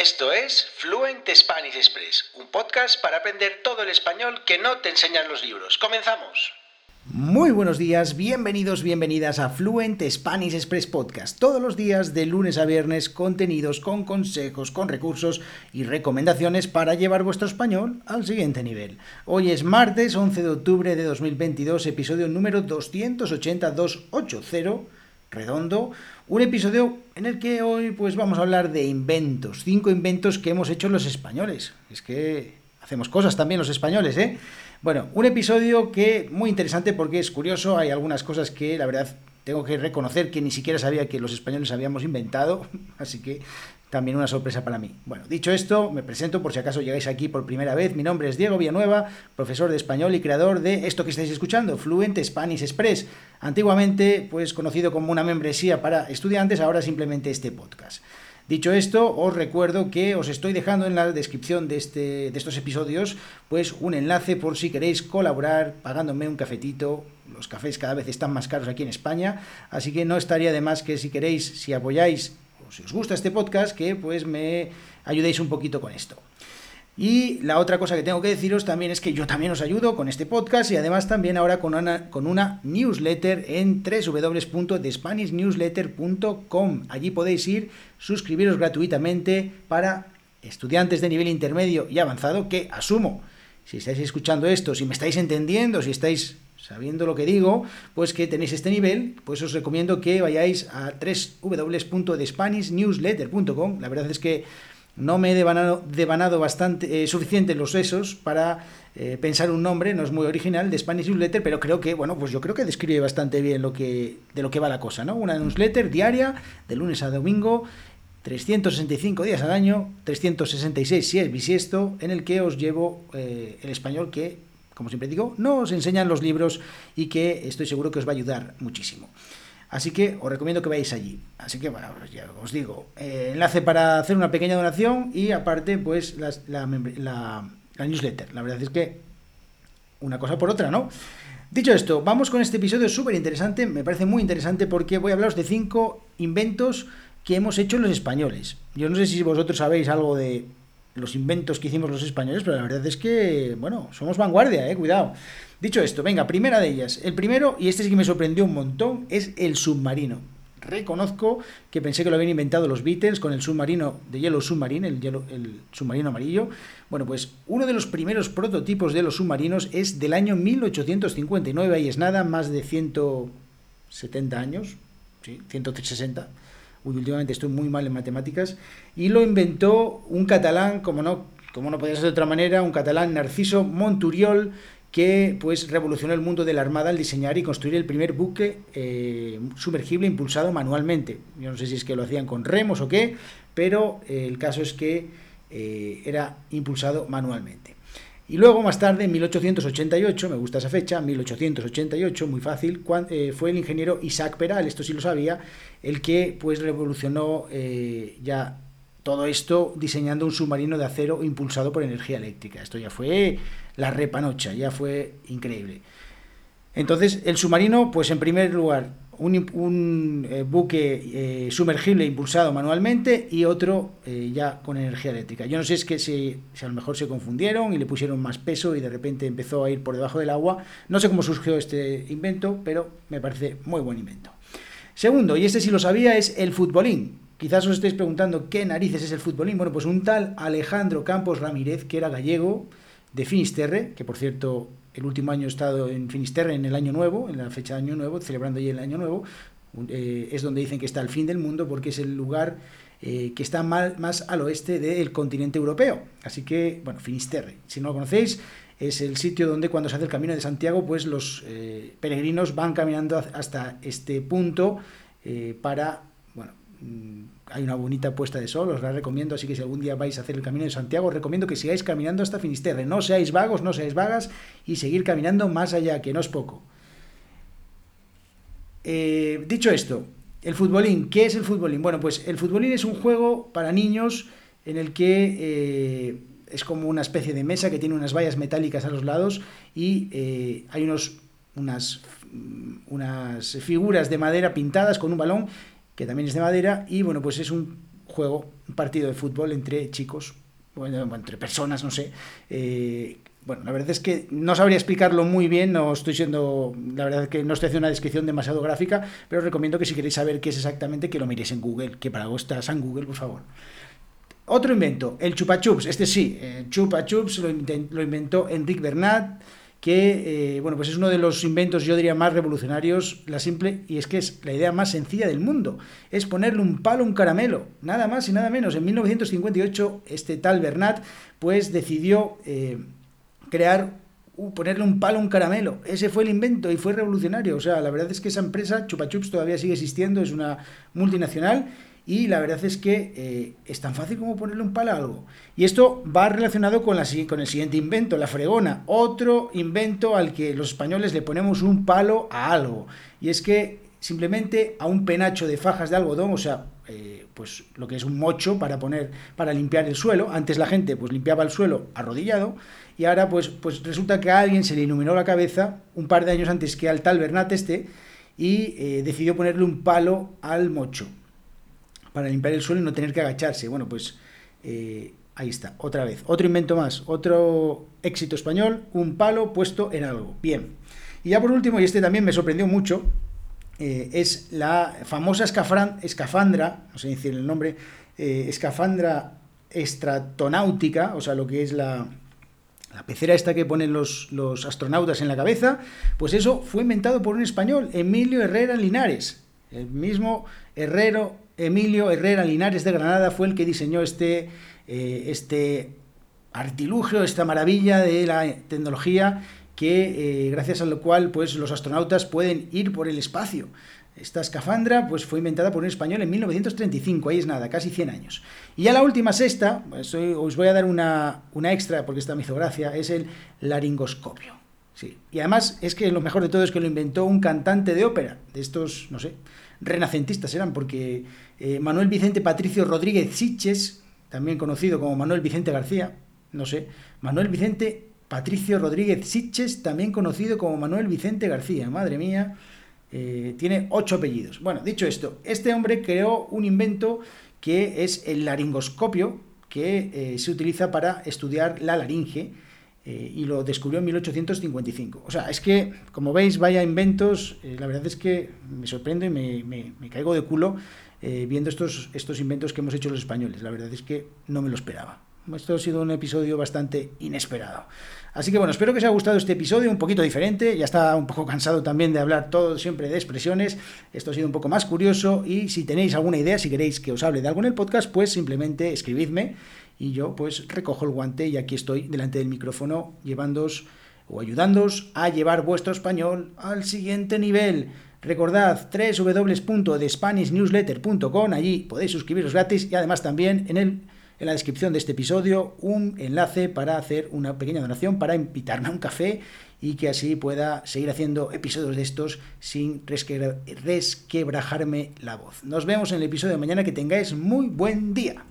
Esto es Fluent Spanish Express, un podcast para aprender todo el español que no te enseñan los libros. ¡Comenzamos! Muy buenos días, bienvenidos, bienvenidas a Fluent Spanish Express Podcast. Todos los días, de lunes a viernes, contenidos con consejos, con recursos y recomendaciones para llevar vuestro español al siguiente nivel. Hoy es martes 11 de octubre de 2022, episodio número 280-280 redondo, un episodio en el que hoy pues vamos a hablar de inventos, cinco inventos que hemos hecho los españoles. Es que hacemos cosas también los españoles, ¿eh? Bueno, un episodio que muy interesante porque es curioso, hay algunas cosas que la verdad tengo que reconocer que ni siquiera sabía que los españoles habíamos inventado, así que también una sorpresa para mí. Bueno, dicho esto, me presento por si acaso llegáis aquí por primera vez. Mi nombre es Diego Villanueva, profesor de español y creador de esto que estáis escuchando, Fluent Spanish Express. Antiguamente, pues conocido como una membresía para estudiantes, ahora simplemente este podcast. Dicho esto, os recuerdo que os estoy dejando en la descripción de, este, de estos episodios pues un enlace por si queréis colaborar pagándome un cafetito. Los cafés cada vez están más caros aquí en España, así que no estaría de más que si queréis, si apoyáis si os gusta este podcast, que pues me ayudéis un poquito con esto. Y la otra cosa que tengo que deciros también es que yo también os ayudo con este podcast y además también ahora con una, con una newsletter en www.thespanishnewsletter.com. Allí podéis ir, suscribiros gratuitamente para estudiantes de nivel intermedio y avanzado que asumo, si estáis escuchando esto, si me estáis entendiendo, si estáis sabiendo lo que digo, pues que tenéis este nivel, pues os recomiendo que vayáis a www.thespanishnewsletter.com. La verdad es que no me he devanado, bastante, eh, suficiente los sesos para eh, pensar un nombre, no es muy original, de Spanish Newsletter, pero creo que, bueno, pues yo creo que describe bastante bien lo que, de lo que va la cosa, ¿no? Una newsletter diaria, de lunes a domingo, 365 días al año, 366 si es bisiesto, en el que os llevo eh, el español que como siempre digo, no os enseñan los libros y que estoy seguro que os va a ayudar muchísimo. Así que os recomiendo que vayáis allí. Así que, bueno, ya os digo, eh, enlace para hacer una pequeña donación y aparte, pues, la, la newsletter. La verdad es que una cosa por otra, ¿no? Dicho esto, vamos con este episodio súper interesante, me parece muy interesante porque voy a hablaros de cinco inventos que hemos hecho los españoles. Yo no sé si vosotros sabéis algo de los inventos que hicimos los españoles, pero la verdad es que, bueno, somos vanguardia, eh, cuidado. Dicho esto, venga, primera de ellas. El primero, y este sí que me sorprendió un montón, es el submarino. Reconozco que pensé que lo habían inventado los Beatles con el submarino de Yellow Submarine, el, el submarino amarillo. Bueno, pues uno de los primeros prototipos de los submarinos es del año 1859, ahí es nada, más de 170 años, sí, 160 últimamente estoy muy mal en matemáticas, y lo inventó un catalán, como no, como no podía ser de otra manera, un catalán Narciso Monturiol, que pues revolucionó el mundo de la Armada al diseñar y construir el primer buque eh, sumergible impulsado manualmente. Yo no sé si es que lo hacían con remos o qué, pero el caso es que eh, era impulsado manualmente. Y luego, más tarde, en 1888, me gusta esa fecha, 1888, muy fácil, eh, fue el ingeniero Isaac Peral, esto sí lo sabía, el que pues revolucionó eh, ya todo esto diseñando un submarino de acero impulsado por energía eléctrica. Esto ya fue la repanocha, ya fue increíble. Entonces, el submarino, pues en primer lugar, un, eh, buque eh, sumergible impulsado manualmente y otro eh, ya con energía eléctrica. Yo no sé si es que si, a lo mejor se confundieron y le pusieron más peso y de repente empezó a ir por debajo del agua. No sé cómo surgió este invento, pero me parece muy buen invento. Segundo, y este sí lo sabía, es el futbolín. Quizás os estéis preguntando qué narices es el futbolín. Bueno, pues un tal Alejandro Campos Ramírez, que era gallego, de Finisterre, que por cierto el último año he estado en Finisterre en el Año Nuevo, en la fecha de Año Nuevo, celebrando allí el Año Nuevo. Eh, es donde dicen que está el fin del mundo porque es el lugar eh, que está más al oeste del continente europeo. Así que, bueno, Finisterre, si no lo conocéis, es el sitio donde cuando se hace el camino de Santiago, pues los eh, peregrinos van caminando hasta este punto para, hay una bonita puesta de sol, os la recomiendo, así que si algún día vais a hacer el Camino de Santiago, os recomiendo que sigáis caminando hasta Finisterre, no seáis vagos, no seáis vagas y seguir caminando más allá, que no es poco. Eh, dicho esto, el futbolín, ¿qué es el futbolín? Bueno, pues el futbolín es un juego para niños en el que eh, es como una especie de mesa que tiene unas vallas metálicas a los lados y eh, hay unos, unas, unas figuras de madera pintadas con un balón que también es de madera, y bueno, pues es un juego, un partido de fútbol entre chicos, bueno, entre personas, no sé. Eh, bueno, la verdad es que no sabría explicarlo muy bien, no estoy siendo, la verdad es que no estoy haciendo una descripción demasiado gráfica, pero os recomiendo que si queréis saber qué es exactamente, que lo miréis en Google, que para algo estás en Google, por favor. Otro invento, el chupa chups, este sí, el chupa chups lo, lo inventó Enrique Bernat, que eh, bueno, pues es uno de los inventos, yo diría, más revolucionarios, la simple, y es que es la idea más sencilla del mundo, es ponerle un palo a un caramelo, nada más y nada menos. En 1958, este tal Bernat, pues decidió eh, crear, ponerle un palo a un caramelo. Ese fue el invento y fue revolucionario. O sea, la verdad es que esa empresa, Chupa Chups, todavía sigue existiendo, es una multinacional y la verdad es que eh, es tan fácil como ponerle un palo a algo. Y esto va relacionado con, la, con el siguiente invento, la fregona, otro invento al que los españoles le ponemos un palo a algo. Y es que simplemente a un penacho de fajas de algodón, o sea, eh, pues lo que es un mocho para poner, para limpiar el suelo. Antes la gente pues limpiaba el suelo arrodillado y ahora pues, pues resulta que a alguien se le iluminó la cabeza un par de años antes que al tal Bernat este y eh, decidió ponerle un palo al mocho para limpiar el suelo y no tener que agacharse. Bueno, pues eh, ahí está, otra vez. Otro invento más, otro éxito español, un palo puesto en algo. Bien. Y ya por último, y este también me sorprendió mucho, eh, es la famosa escafandra, no sé decir el nombre, eh, escafandra estratonáutica, o sea, lo que es la, la pecera esta que ponen los, los, astronautas en la cabeza, pues eso fue inventado por un español, Emilio Herrera Linares, el mismo Herrero Emilio Herrera Linares de Granada fue el que diseñó este, eh, este artilugio, esta maravilla de la tecnología que eh, gracias a lo cual pues, los astronautas pueden ir por el espacio. Esta escafandra pues, fue inventada por un español en 1935, ahí es nada, casi 100 años. Y ya la última sexta, pues, os voy a dar una, una extra porque esta me hizo gracia, es el laringoscopio. Sí. Y además es que lo mejor de todo es que lo inventó un cantante de ópera, de estos, no sé, renacentistas eran, porque eh, Manuel Vicente Patricio Rodríguez Siches, también conocido como Manuel Vicente García, no sé, Manuel Vicente Patricio Rodríguez Siches, también conocido como Manuel Vicente García, madre mía, eh, tiene ocho apellidos. Bueno, dicho esto, este hombre creó un invento que es el laringoscopio, que eh, se utiliza para estudiar la laringe, eh, y lo descubrió en 1855. O sea, es que, como veis, vaya inventos, eh, la verdad es que me sorprende y me, caigo de culo eh, viendo estos, estos inventos que hemos hecho los españoles. La verdad es que no me lo esperaba. Esto ha sido un episodio bastante inesperado. Así que bueno, espero que os haya gustado este episodio, un poquito diferente. Ya está un poco cansado también de hablar todo siempre de expresiones. Esto ha sido un poco más curioso. Y si tenéis alguna idea, si queréis que os hable de algo en el podcast, pues simplemente escribidme y yo pues recojo el guante y aquí estoy delante del micrófono llevándoos o ayudándoos a llevar vuestro español al siguiente nivel. Recordad www.thespanishnewsletter.com, allí podéis suscribiros gratis y además también en, el, en la descripción de este episodio un enlace para hacer una pequeña donación para invitarme a un café y que así pueda seguir haciendo episodios de estos sin resquebrajarme la voz. Nos vemos en el episodio de mañana, que tengáis muy buen día.